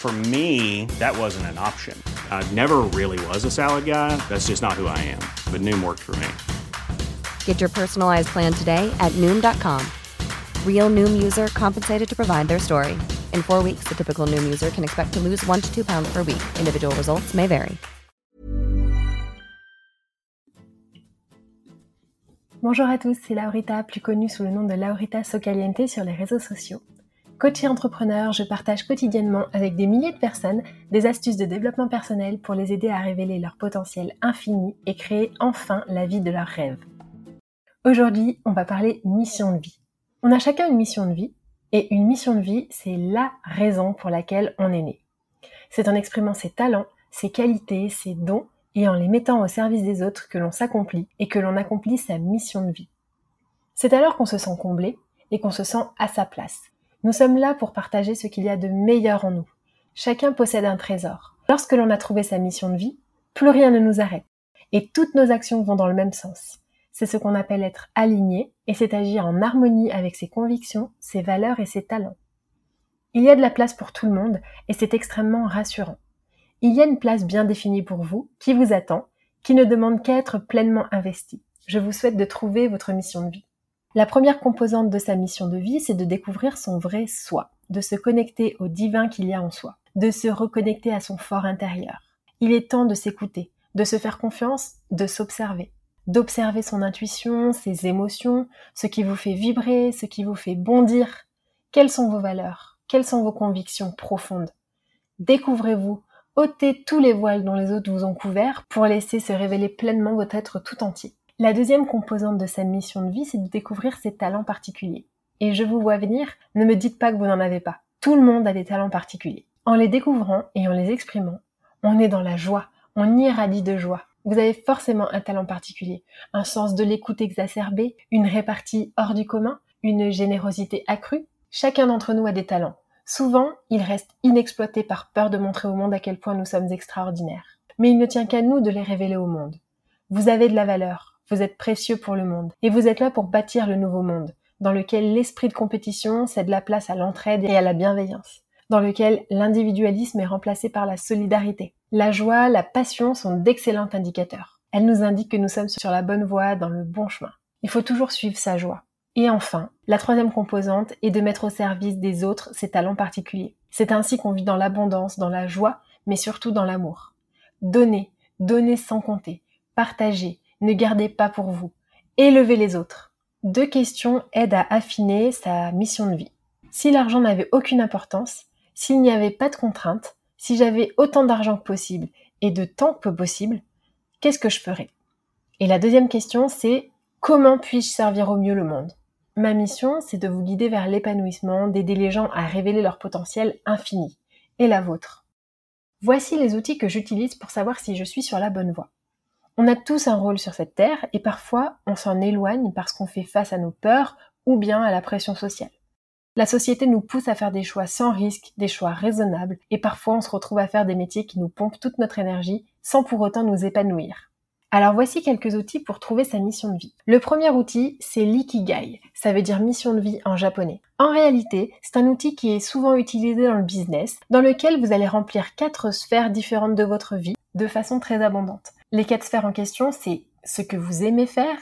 For me, that wasn't an option. I never really was a salad guy. That's just not who I am. But Noom worked for me. Get your personalized plan today at Noom.com. Real Noom user compensated to provide their story. In four weeks, the typical Noom user can expect to lose one to two pounds per week. Individual results may vary. Bonjour à tous, c'est Laurita, plus connue sous le nom de Laurita Socaliente sur les réseaux sociaux. Coach et entrepreneur, je partage quotidiennement avec des milliers de personnes des astuces de développement personnel pour les aider à révéler leur potentiel infini et créer enfin la vie de leurs rêves. Aujourd'hui, on va parler mission de vie. On a chacun une mission de vie et une mission de vie, c'est la raison pour laquelle on est né. C'est en exprimant ses talents, ses qualités, ses dons et en les mettant au service des autres que l'on s'accomplit et que l'on accomplit sa mission de vie. C'est alors qu'on se sent comblé et qu'on se sent à sa place. Nous sommes là pour partager ce qu'il y a de meilleur en nous. Chacun possède un trésor. Lorsque l'on a trouvé sa mission de vie, plus rien ne nous arrête. Et toutes nos actions vont dans le même sens. C'est ce qu'on appelle être aligné et c'est agir en harmonie avec ses convictions, ses valeurs et ses talents. Il y a de la place pour tout le monde et c'est extrêmement rassurant. Il y a une place bien définie pour vous, qui vous attend, qui ne demande qu'à être pleinement investie. Je vous souhaite de trouver votre mission de vie. La première composante de sa mission de vie, c'est de découvrir son vrai soi, de se connecter au divin qu'il y a en soi, de se reconnecter à son fort intérieur. Il est temps de s'écouter, de se faire confiance, de s'observer, d'observer son intuition, ses émotions, ce qui vous fait vibrer, ce qui vous fait bondir. Quelles sont vos valeurs? Quelles sont vos convictions profondes? Découvrez-vous, ôtez tous les voiles dont les autres vous ont couverts pour laisser se révéler pleinement votre être tout entier. La deuxième composante de sa mission de vie, c'est de découvrir ses talents particuliers. Et je vous vois venir, ne me dites pas que vous n'en avez pas. Tout le monde a des talents particuliers. En les découvrant et en les exprimant, on est dans la joie, on irradie de joie. Vous avez forcément un talent particulier, un sens de l'écoute exacerbé, une répartie hors du commun, une générosité accrue. Chacun d'entre nous a des talents. Souvent, ils restent inexploités par peur de montrer au monde à quel point nous sommes extraordinaires. Mais il ne tient qu'à nous de les révéler au monde. Vous avez de la valeur, vous êtes précieux pour le monde. Et vous êtes là pour bâtir le nouveau monde, dans lequel l'esprit de compétition cède la place à l'entraide et à la bienveillance, dans lequel l'individualisme est remplacé par la solidarité. La joie, la passion sont d'excellents indicateurs. Elles nous indiquent que nous sommes sur la bonne voie, dans le bon chemin. Il faut toujours suivre sa joie. Et enfin, la troisième composante est de mettre au service des autres ses talents particuliers. C'est ainsi qu'on vit dans l'abondance, dans la joie, mais surtout dans l'amour. Donner, donner sans compter, partager, ne gardez pas pour vous. Élevez les autres. Deux questions aident à affiner sa mission de vie. Si l'argent n'avait aucune importance, s'il n'y avait pas de contraintes, si j'avais autant d'argent que possible et de temps que possible, qu'est-ce que je ferais? Et la deuxième question, c'est comment puis-je servir au mieux le monde? Ma mission, c'est de vous guider vers l'épanouissement, d'aider les gens à révéler leur potentiel infini. Et la vôtre? Voici les outils que j'utilise pour savoir si je suis sur la bonne voie. On a tous un rôle sur cette terre et parfois on s'en éloigne parce qu'on fait face à nos peurs ou bien à la pression sociale. La société nous pousse à faire des choix sans risque, des choix raisonnables, et parfois on se retrouve à faire des métiers qui nous pompent toute notre énergie sans pour autant nous épanouir. Alors voici quelques outils pour trouver sa mission de vie. Le premier outil, c'est l'ikigai. Ça veut dire mission de vie en japonais. En réalité, c'est un outil qui est souvent utilisé dans le business, dans lequel vous allez remplir quatre sphères différentes de votre vie de façon très abondante. Les quatre sphères en question, c'est ce que vous aimez faire,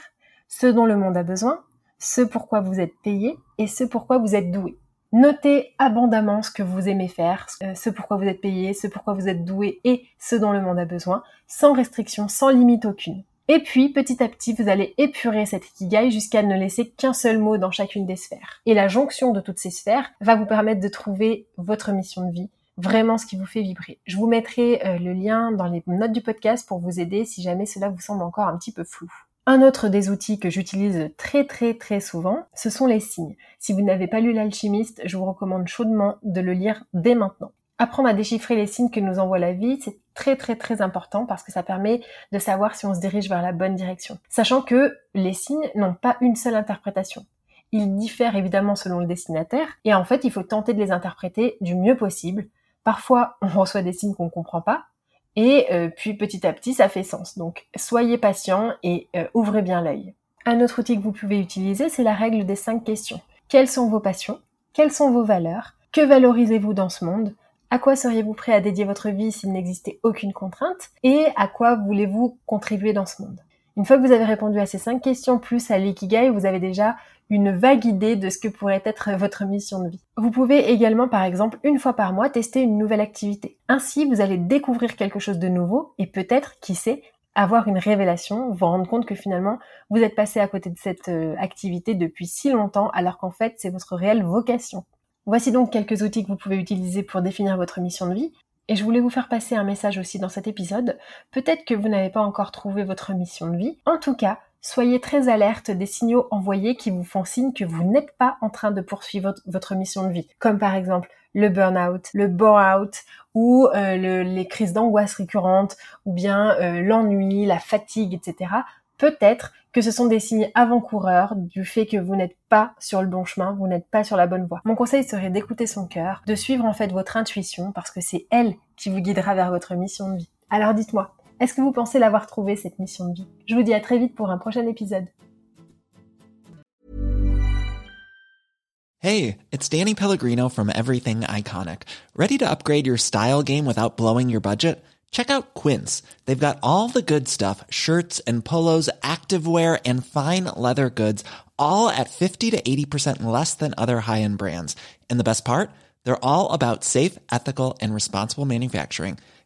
ce dont le monde a besoin, ce pourquoi vous êtes payé et ce pourquoi vous êtes doué. Notez abondamment ce que vous aimez faire, euh, ce pourquoi vous êtes payé, ce pourquoi vous êtes doué et ce dont le monde a besoin, sans restriction, sans limite aucune. Et puis, petit à petit, vous allez épurer cette ikigai jusqu'à ne laisser qu'un seul mot dans chacune des sphères. Et la jonction de toutes ces sphères va vous permettre de trouver votre mission de vie, vraiment ce qui vous fait vibrer. Je vous mettrai euh, le lien dans les notes du podcast pour vous aider si jamais cela vous semble encore un petit peu flou. Un autre des outils que j'utilise très très très souvent, ce sont les signes. Si vous n'avez pas lu l'alchimiste, je vous recommande chaudement de le lire dès maintenant. Apprendre à déchiffrer les signes que nous envoie la vie, c'est très très très important parce que ça permet de savoir si on se dirige vers la bonne direction. Sachant que les signes n'ont pas une seule interprétation. Ils diffèrent évidemment selon le destinataire et en fait il faut tenter de les interpréter du mieux possible. Parfois on reçoit des signes qu'on ne comprend pas, et euh, puis petit à petit, ça fait sens. Donc soyez patient et euh, ouvrez bien l'œil. Un autre outil que vous pouvez utiliser, c'est la règle des cinq questions. Quelles sont vos passions? Quelles sont vos valeurs? Que valorisez-vous dans ce monde? À quoi seriez-vous prêt à dédier votre vie s'il n'existait aucune contrainte? Et à quoi voulez-vous contribuer dans ce monde? Une fois que vous avez répondu à ces cinq questions plus à l'ikigai, vous avez déjà une vague idée de ce que pourrait être votre mission de vie. Vous pouvez également, par exemple, une fois par mois, tester une nouvelle activité. Ainsi, vous allez découvrir quelque chose de nouveau et peut-être, qui sait, avoir une révélation, vous rendre compte que finalement, vous êtes passé à côté de cette euh, activité depuis si longtemps, alors qu'en fait, c'est votre réelle vocation. Voici donc quelques outils que vous pouvez utiliser pour définir votre mission de vie. Et je voulais vous faire passer un message aussi dans cet épisode. Peut-être que vous n'avez pas encore trouvé votre mission de vie. En tout cas, Soyez très alerte des signaux envoyés qui vous font signe que vous n'êtes pas en train de poursuivre votre mission de vie, comme par exemple le burn-out, le bore-out ou euh, les crises d'angoisse récurrentes ou bien euh, l'ennui, la fatigue, etc. Peut-être que ce sont des signes avant-coureurs du fait que vous n'êtes pas sur le bon chemin, vous n'êtes pas sur la bonne voie. Mon conseil serait d'écouter son cœur, de suivre en fait votre intuition parce que c'est elle qui vous guidera vers votre mission de vie. Alors dites-moi, Est-ce que vous pensez l'avoir trouvé cette mission de vie? Je vous dis à très vite pour un prochain épisode. Hey, it's Danny Pellegrino from Everything Iconic. Ready to upgrade your style game without blowing your budget? Check out Quince. They've got all the good stuff, shirts and polos, activewear and fine leather goods, all at 50 to 80% less than other high-end brands. And the best part? They're all about safe, ethical and responsible manufacturing.